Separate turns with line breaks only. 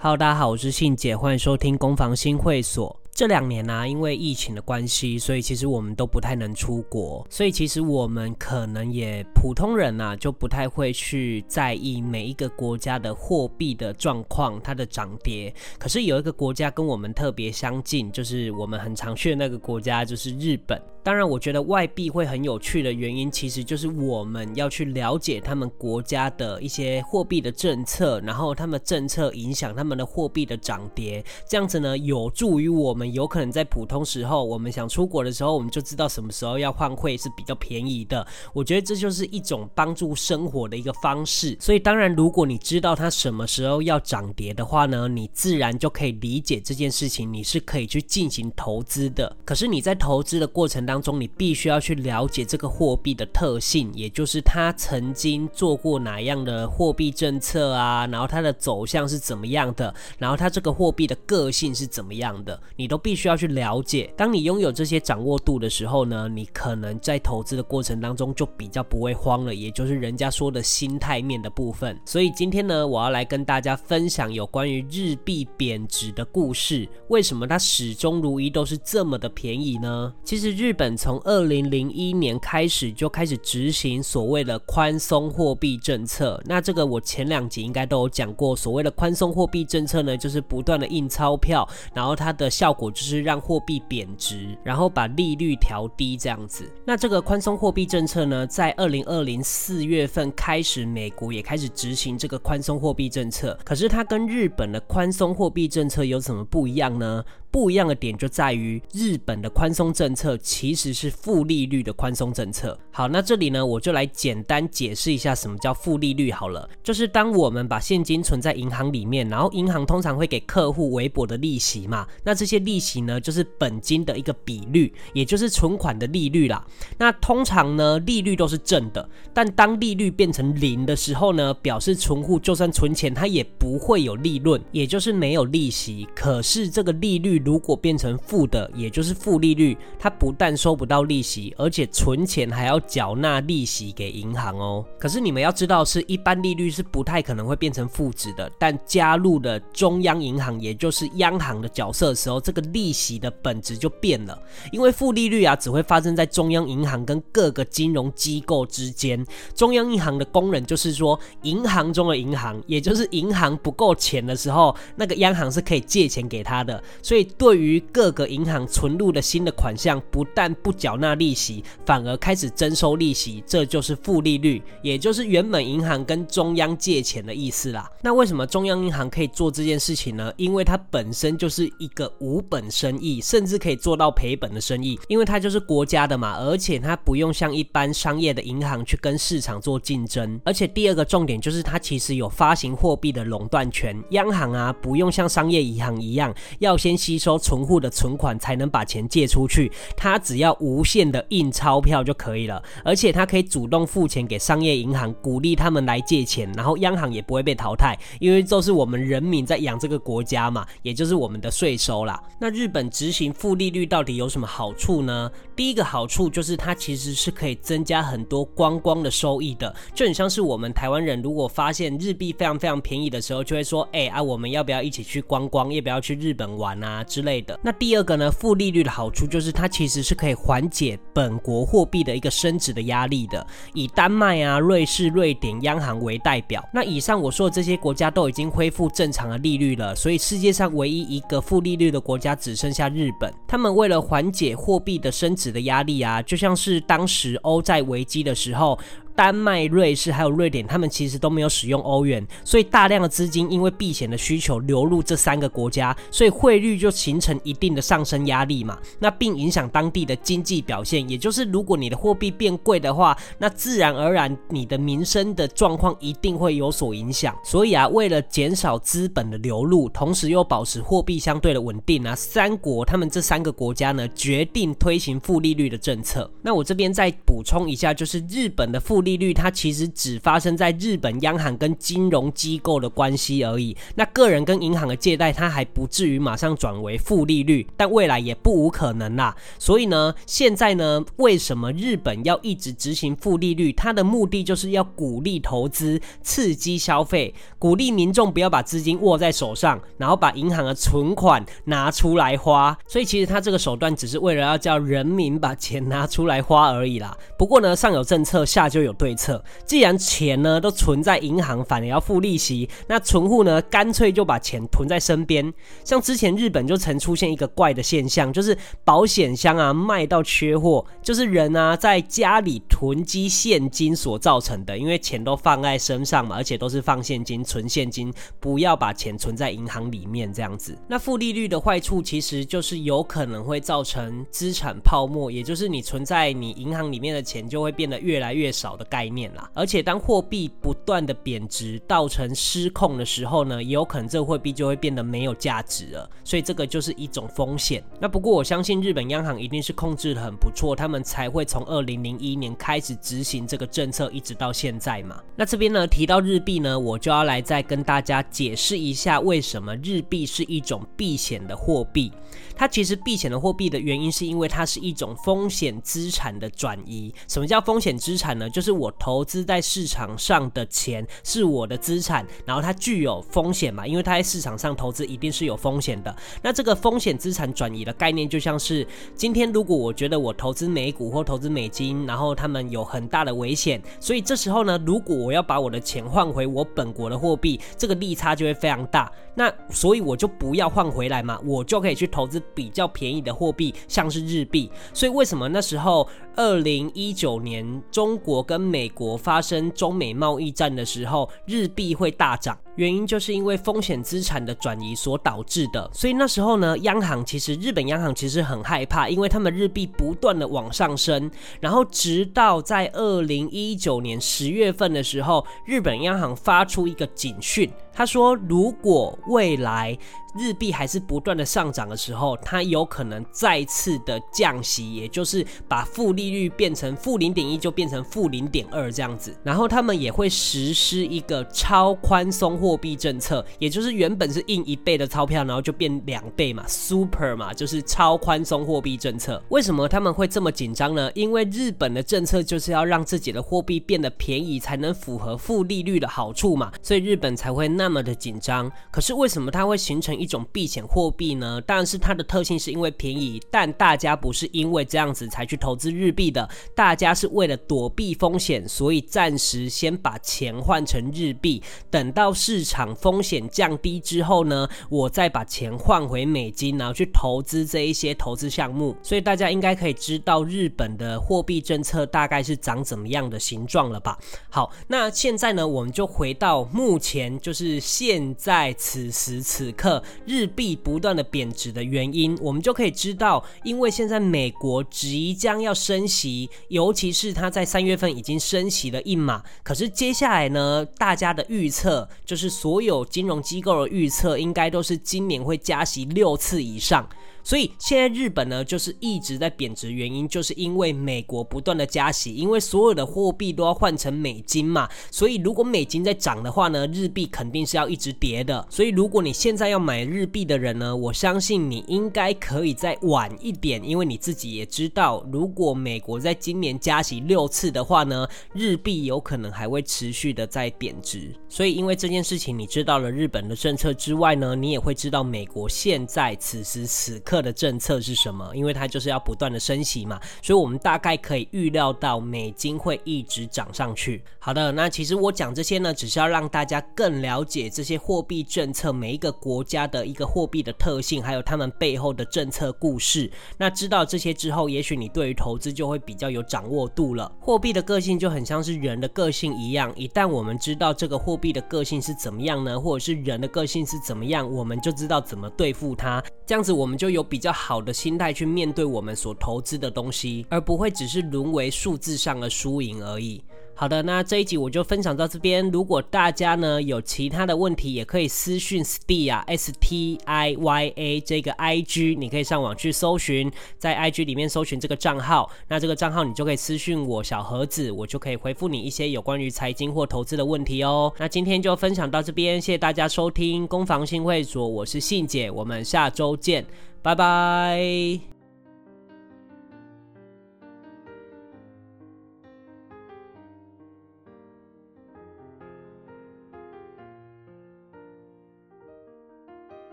Hello，大家好，我是信姐，欢迎收听攻防新会所。这两年呢，因为疫情的关系，所以其实我们都不太能出国，所以其实我们可能也普通人呐，就不太会去在意每一个国家的货币的状况，它的涨跌。可是有一个国家跟我们特别相近，就是我们很常去的那个国家，就是日本。当然，我觉得外币会很有趣的原因，其实就是我们要去了解他们国家的一些货币的政策，然后他们政策影响他们的货币的涨跌，这样子呢，有助于我们有可能在普通时候，我们想出国的时候，我们就知道什么时候要换汇是比较便宜的。我觉得这就是一种帮助生活的一个方式。所以，当然，如果你知道它什么时候要涨跌的话呢，你自然就可以理解这件事情，你是可以去进行投资的。可是你在投资的过程当中，你必须要去了解这个货币的特性，也就是它曾经做过哪样的货币政策啊，然后它的走向是怎么样的，然后它这个货币的个性是怎么样的，你都必须要去了解。当你拥有这些掌握度的时候呢，你可能在投资的过程当中就比较不会慌了，也就是人家说的心态面的部分。所以今天呢，我要来跟大家分享有关于日币贬值的故事。为什么它始终如一都是这么的便宜呢？其实日本从二零零一年开始就开始执行所谓的宽松货币政策。那这个我前两集应该都有讲过。所谓的宽松货币政策呢，就是不断的印钞票，然后它的效果就是让货币贬值，然后把利率调低这样子。那这个宽松货币政策呢，在二零二零四月份开始，美国也开始执行这个宽松货币政策。可是它跟日本的宽松货币政策有什么不一样呢？不一样的点就在于日本的宽松政策其实是负利率的宽松政策。好，那这里呢，我就来简单解释一下什么叫负利率好了。就是当我们把现金存在银行里面，然后银行通常会给客户微薄的利息嘛，那这些利息呢，就是本金的一个比率，也就是存款的利率啦。那通常呢，利率都是正的，但当利率变成零的时候呢，表示存户就算存钱，他也不会有利润，也就是没有利息。可是这个利率如果变成负的，也就是负利率，它不但收不到利息，而且存钱还要缴纳利息给银行哦。可是你们要知道，是一般利率是不太可能会变成负值的，但加入了中央银行，也就是央行的角色的时候，这个利息的本质就变了。因为负利率啊，只会发生在中央银行跟各个金融机构之间。中央银行的工人就是说，银行中的银行，也就是银行不够钱的时候，那个央行是可以借钱给他的。所以对于各个银行存入的新的款项，不但不缴纳利息，反而开始征收利息，这就是负利率，也就是原本银行跟中央借钱的意思啦。那为什么中央银行可以做这件事情呢？因为它本身就是一个无本生意，甚至可以做到赔本的生意，因为它就是国家的嘛，而且它不用像一般商业的银行去跟市场做竞争。而且第二个重点就是它其实有发行货币的垄断权，央行啊不用像商业银行一样要先吸收存户的存款才能把钱借出去，他只要无限的印钞票就可以了，而且他可以主动付钱给商业银行，鼓励他们来借钱，然后央行也不会被淘汰，因为都是我们人民在养这个国家嘛，也就是我们的税收啦。那日本执行负利率到底有什么好处呢？第一个好处就是它其实是可以增加很多观光的收益的，就很像是我们台湾人如果发现日币非常非常便宜的时候，就会说，哎啊，我们要不要一起去观光？要不要去日本玩啊之类的？那第二个呢，负利率的好处就是它其实是可以缓解本国货币的一个升值的压力的。以丹麦啊、瑞士、瑞典央行为代表，那以上我说的这些国家都已经恢复正常的利率了，所以世界上唯一一个负利率的国家只剩下日本。他们为了缓解货币的升值的压力啊，就像是当时欧债危机的时候。丹麦、瑞士还有瑞典，他们其实都没有使用欧元，所以大量的资金因为避险的需求流入这三个国家，所以汇率就形成一定的上升压力嘛。那并影响当地的经济表现，也就是如果你的货币变贵的话，那自然而然你的民生的状况一定会有所影响。所以啊，为了减少资本的流入，同时又保持货币相对的稳定啊，三国他们这三个国家呢决定推行负利率的政策。那我这边再补充一下，就是日本的负。利利率它其实只发生在日本央行跟金融机构的关系而已。那个人跟银行的借贷，它还不至于马上转为负利率，但未来也不无可能啦。所以呢，现在呢，为什么日本要一直执行负利率？它的目的就是要鼓励投资、刺激消费，鼓励民众不要把资金握在手上，然后把银行的存款拿出来花。所以其实它这个手段只是为了要叫人民把钱拿出来花而已啦。不过呢，上有政策，下就有对策。既然钱呢都存在银行，反而要付利息，那存户呢干脆就把钱囤在身边。像之前日本就曾出现一个怪的现象，就是保险箱啊卖到缺货，就是人啊在家里囤积现金所造成的。因为钱都放在身上嘛，而且都是放现金、存现金，不要把钱存在银行里面这样子。那负利率的坏处其实就是有可能会造成资产泡沫，也就是你存在你银行里面的钱就会变得越来越少的概念啦。而且当货币不断的贬值，造成失控的时候呢，也有可能这个货币就会变得没有价值了。所以这个就是一种风险。那不过我相信日本央行一定是控制的很不错，他们才会从二零零一年开始执行这个政策，一直到现在嘛。那这边呢提到日币呢，我就要来再跟大家解释一下为什么日币是一种避险的货币。它其实避险的货币的原因是因为它是一种风险资产的转移。什么叫风险资产呢？就是是我投资在市场上的钱是我的资产，然后它具有风险嘛，因为它在市场上投资一定是有风险的。那这个风险资产转移的概念就像是今天如果我觉得我投资美股或投资美金，然后他们有很大的危险，所以这时候呢，如果我要把我的钱换回我本国的货币，这个利差就会非常大。那所以我就不要换回来嘛，我就可以去投资比较便宜的货币，像是日币。所以为什么那时候二零一九年中国跟美国发生中美贸易战的时候，日币会大涨？原因就是因为风险资产的转移所导致的。所以那时候呢，央行其实日本央行其实很害怕，因为他们日币不断的往上升，然后直到在二零一九年十月份的时候，日本央行发出一个警讯，他说如果未来日币还是不断的上涨的时候，它有可能再次的降息，也就是把负利率变成负零点一，就变成负零点二这样子。然后他们也会实施一个超宽松货币政策，也就是原本是印一倍的钞票，然后就变两倍嘛，super 嘛，就是超宽松货币政策。为什么他们会这么紧张呢？因为日本的政策就是要让自己的货币变得便宜，才能符合负利率的好处嘛，所以日本才会那么的紧张。可是为什么它会形成一种避险货币呢？当然是它的特性是因为便宜，但大家不是因为这样子才去投资日币的，大家是为了躲避风险，所以暂时先把钱换成日币，等到市市场风险降低之后呢，我再把钱换回美金，然后去投资这一些投资项目。所以大家应该可以知道日本的货币政策大概是长怎么样的形状了吧？好，那现在呢，我们就回到目前，就是现在此时此刻。日币不断的贬值的原因，我们就可以知道，因为现在美国即将要升息，尤其是它在三月份已经升息了一码，可是接下来呢，大家的预测就是所有金融机构的预测，应该都是今年会加息六次以上。所以现在日本呢，就是一直在贬值，原因就是因为美国不断的加息，因为所有的货币都要换成美金嘛，所以如果美金在涨的话呢，日币肯定是要一直跌的。所以如果你现在要买日币的人呢，我相信你应该可以再晚一点，因为你自己也知道，如果美国在今年加息六次的话呢，日币有可能还会持续的在贬值。所以因为这件事情，你知道了日本的政策之外呢，你也会知道美国现在此时此刻。的政策是什么？因为它就是要不断的升息嘛，所以我们大概可以预料到美金会一直涨上去。好的，那其实我讲这些呢，只是要让大家更了解这些货币政策，每一个国家的一个货币的特性，还有他们背后的政策故事。那知道这些之后，也许你对于投资就会比较有掌握度了。货币的个性就很像是人的个性一样，一旦我们知道这个货币的个性是怎么样呢，或者是人的个性是怎么样，我们就知道怎么对付它。这样子我们就有。比较好的心态去面对我们所投资的东西，而不会只是沦为数字上的输赢而已。好的，那这一集我就分享到这边。如果大家呢有其他的问题，也可以私讯 Stya S T I Y A 这个 I G，你可以上网去搜寻，在 I G 里面搜寻这个账号，那这个账号你就可以私讯我小盒子，我就可以回复你一些有关于财经或投资的问题哦。那今天就分享到这边，谢谢大家收听攻防新会所，我是信姐，我们下周见，拜拜。